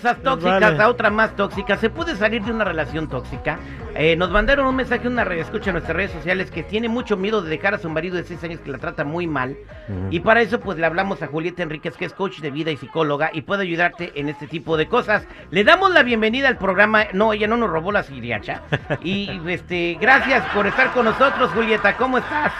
cosas tóxicas a otra más tóxica. ¿Se puede salir de una relación tóxica? Eh, nos mandaron un mensaje, una escucha en nuestras redes sociales que tiene mucho miedo de dejar a su marido de seis años que la trata muy mal. Y para eso, pues le hablamos a Julieta Enríquez, que es coach de vida y psicóloga y puede ayudarte en este tipo de cosas. Le damos la bienvenida al programa. No, ella no nos robó la siriacha. y este, gracias por estar con nosotros, Julieta. ¿Cómo estás?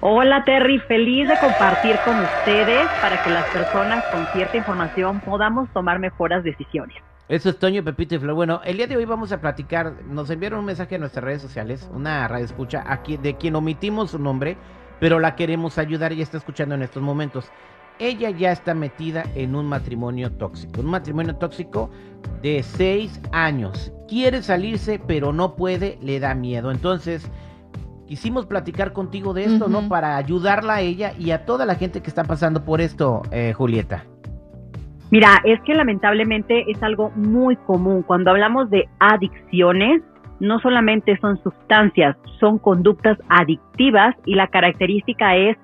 Hola Terry, feliz de compartir con ustedes para que las personas con cierta información podamos tomar mejores decisiones. Eso es Toño, Pepito y Flor. Bueno, el día de hoy vamos a platicar, nos enviaron un mensaje en nuestras redes sociales, una radio escucha, aquí, de quien omitimos su nombre, pero la queremos ayudar y está escuchando en estos momentos. Ella ya está metida en un matrimonio tóxico, un matrimonio tóxico de seis años. Quiere salirse, pero no puede, le da miedo. Entonces, quisimos platicar contigo de esto, ¿no? Para ayudarla a ella y a toda la gente que está pasando por esto, eh, Julieta. Mira, es que lamentablemente es algo muy común. Cuando hablamos de adicciones, no solamente son sustancias, son conductas adictivas y la característica es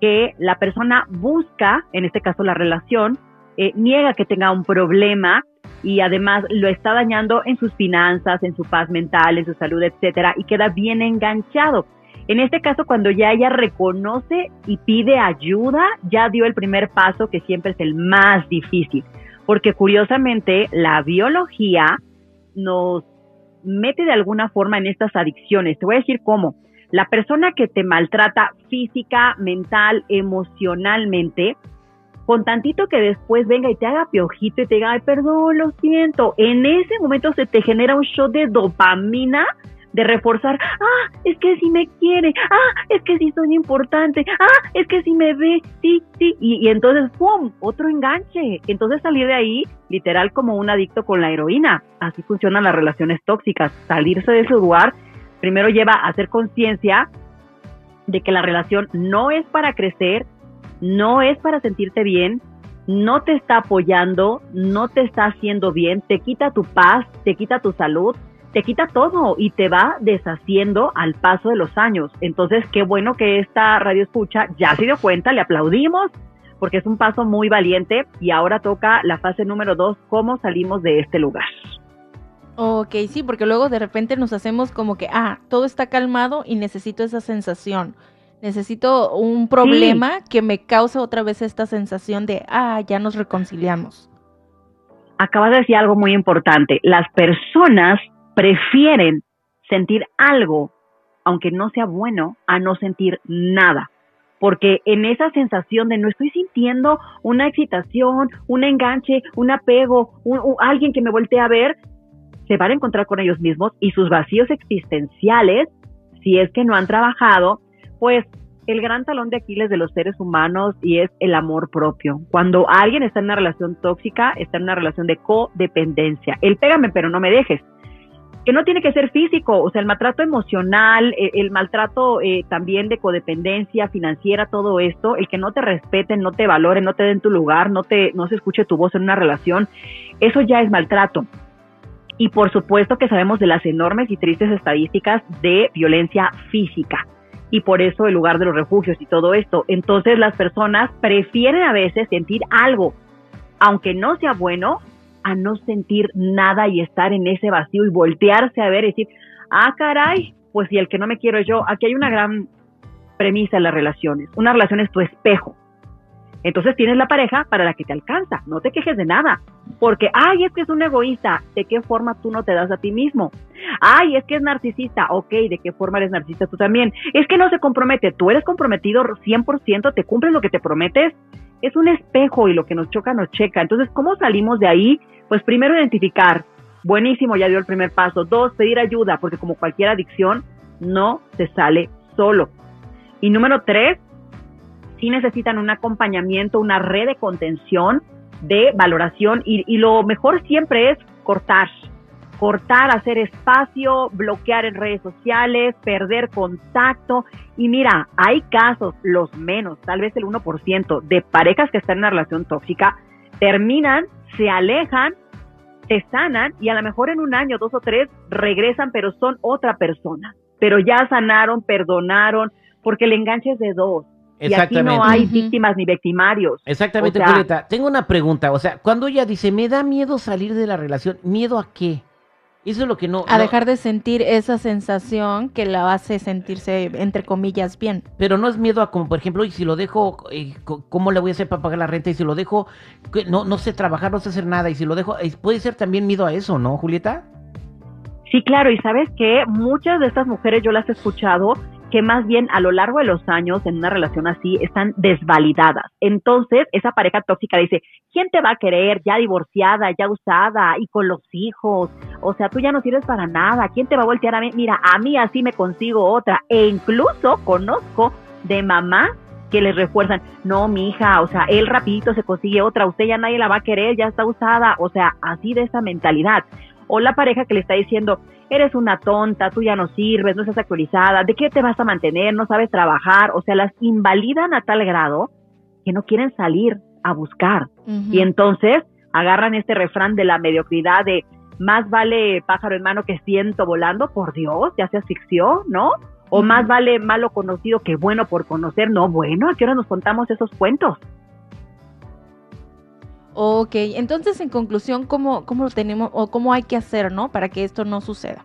que la persona busca, en este caso la relación, eh, niega que tenga un problema y además lo está dañando en sus finanzas, en su paz mental, en su salud, etcétera, y queda bien enganchado. En este caso, cuando ya ella reconoce y pide ayuda, ya dio el primer paso que siempre es el más difícil, porque curiosamente la biología nos mete de alguna forma en estas adicciones. Te voy a decir cómo. La persona que te maltrata física, mental, emocionalmente, con tantito que después venga y te haga piojito y te diga, ay, perdón, lo siento, en ese momento se te genera un shot de dopamina de reforzar, ah, es que si me quiere, ah, es que si soy importante, ah, es que si me ve, sí, sí, y, y, entonces, ¡pum!, otro enganche. Entonces salir de ahí, literal como un adicto con la heroína. Así funcionan las relaciones tóxicas. Salirse de ese lugar primero lleva a hacer conciencia de que la relación no es para crecer, no es para sentirte bien, no te está apoyando, no te está haciendo bien, te quita tu paz, te quita tu salud, te quita todo y te va deshaciendo al paso de los años. Entonces, qué bueno que esta radio escucha ya se dio cuenta, le aplaudimos porque es un paso muy valiente y ahora toca la fase número dos, cómo salimos de este lugar. Ok, sí, porque luego de repente nos hacemos como que, ah, todo está calmado y necesito esa sensación. Necesito un problema que me cause otra vez esta sensación de, ah, ya nos reconciliamos. Acabas de decir algo muy importante. Las personas prefieren sentir algo, aunque no sea bueno, a no sentir nada. Porque en esa sensación de no estoy sintiendo una excitación, un enganche, un apego, alguien que me voltee a ver, se van a encontrar con ellos mismos y sus vacíos existenciales, si es que no han trabajado, pues el gran talón de Aquiles de los seres humanos y es el amor propio. Cuando alguien está en una relación tóxica, está en una relación de codependencia. El pégame pero no me dejes. Que no tiene que ser físico, o sea, el maltrato emocional, e, el, maltrato eh, también de codependencia financiera, todo esto, el que no te respeten, no te valoren, no te den tu lugar, no te, no se escuche tu voz en una relación, eso ya es maltrato. Y por supuesto que sabemos de las enormes y tristes estadísticas de violencia física y por eso el lugar de los refugios y todo esto. Entonces las personas prefieren a veces sentir algo, aunque no sea bueno, a no sentir nada y estar en ese vacío y voltearse a ver y decir, ah, caray, pues si el que no me quiero yo, aquí hay una gran premisa en las relaciones. Una relación es tu espejo. Entonces tienes la pareja para la que te alcanza, no te quejes de nada, porque, ay, es que es un egoísta, ¿de qué forma tú no te das a ti mismo? Ay, es que es narcisista, ok, ¿de qué forma eres narcisista tú también? Es que no se compromete, tú eres comprometido 100%, te cumples lo que te prometes, es un espejo y lo que nos choca nos checa. Entonces, ¿cómo salimos de ahí? Pues primero identificar, buenísimo, ya dio el primer paso. Dos, pedir ayuda, porque como cualquier adicción, no se sale solo. Y número tres, sí necesitan un acompañamiento, una red de contención, de valoración y, lo mejor siempre es cortar, cortar, hacer espacio, bloquear en redes sociales, perder contacto. Y mira, hay casos, los menos, tal vez el 1%, de parejas que están en una relación tóxica, terminan, se alejan, se sanan y a lo mejor en un año, dos o tres, regresan, pero son otra persona. Pero ya sanaron, perdonaron, porque el enganche es de dos Y aquí no hay víctimas ni victimarios. Exactamente, Julieta. Tengo una pregunta. O sea, cuando ella dice, me da miedo salir de la relación, ¿miedo a qué? Eso es lo que no... A dejar de sentir esa sensación que la hace sentirse, entre comillas, bien. Pero no es miedo a, como por ejemplo, y si lo dejo, eh, ¿cómo le voy a hacer para pagar la renta? Y si lo dejo, no, no sé trabajar, no sé hacer nada. Y si lo dejo, eh, puede ser también miedo a eso, ¿no, Julieta? Sí, claro, y sabes que muchas de estas mujeres yo las he escuchado que más bien a lo largo de los años en una relación así están desvalidadas. Entonces, esa pareja tóxica dice, ¿quién te va a querer ya divorciada, ya usada y con los hijos? O sea, tú ya no sirves para nada. ¿Quién te va a voltear a mí? Mira, a mí así me consigo otra. E incluso conozco de mamá que les refuerzan, no, mi hija, o sea, él rapidito se consigue otra, usted ya nadie la va a querer, ya está usada, o sea, así de esa mentalidad. O la pareja que le está diciendo, eres una tonta, tú ya no sirves, no estás actualizada, ¿de qué te vas a mantener? No sabes trabajar, o sea, las invalidan a tal grado que no quieren salir a buscar. Y entonces agarran este refrán de la mediocridad de más vale pájaro en mano que ciento volando, por Dios, ya se asfixió, ¿no? O más vale malo conocido que bueno por conocer, no, bueno, ¿a qué hora nos contamos esos cuentos? Ok, entonces en conclusión, ¿cómo, cómo lo tenemos o cómo hay que hacer, ¿no? Para que esto no suceda.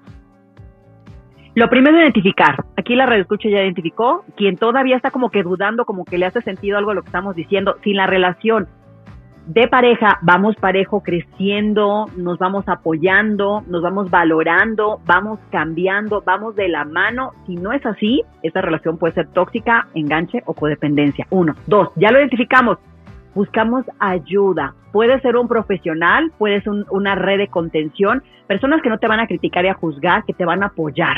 Lo primero es identificar. Aquí la radio escucha ya identificó. Quien todavía está como que dudando, como que le hace sentido algo a lo que estamos diciendo, sin la relación de pareja, vamos parejo creciendo, nos vamos apoyando, nos vamos valorando, vamos cambiando, vamos de la mano. Si no es así, esa relación puede ser tóxica, enganche o codependencia. Uno. Dos, ya lo identificamos buscamos ayuda. Puede ser un profesional, puede ser una red de contención, personas que no te van a criticar y a juzgar, que te van a apoyar.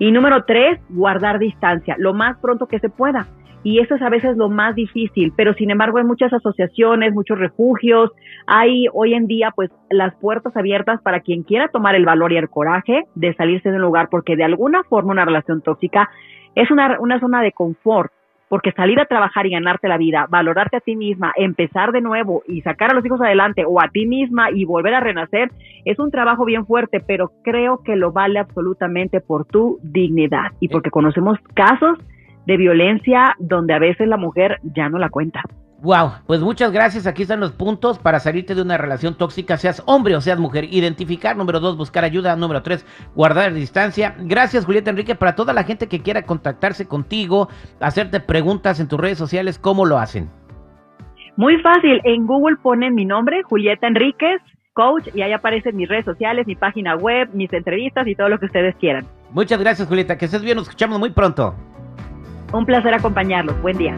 Y número tres, guardar distancia, lo más pronto que se pueda. Y eso es a veces lo más difícil, pero sin embargo hay muchas asociaciones, muchos refugios, hay hoy en día pues las puertas abiertas para quien quiera tomar el valor y el coraje de salirse de un lugar, porque de alguna forma una relación tóxica es una, una zona de confort, porque salir a trabajar y ganarte la vida, valorarte a ti misma, empezar de nuevo y sacar a los hijos adelante o a ti misma y volver a renacer, es un trabajo bien fuerte, pero creo que lo vale absolutamente por tu dignidad y porque conocemos casos de violencia donde a veces la mujer ya no la cuenta. Wow, pues muchas gracias. Aquí están los puntos para salirte de una relación tóxica, seas hombre o seas mujer. Identificar, número dos, buscar ayuda. Número tres, guardar distancia. Gracias, Julieta Enrique. Para toda la gente que quiera contactarse contigo, hacerte preguntas en tus redes sociales, ¿cómo lo hacen? Muy fácil. En Google ponen mi nombre, Julieta Enríquez, coach, y ahí aparecen mis redes sociales, mi página web, mis entrevistas y todo lo que ustedes quieran. Muchas gracias, Julieta. Que estés bien. Nos escuchamos muy pronto. Un placer acompañarlos. Buen día.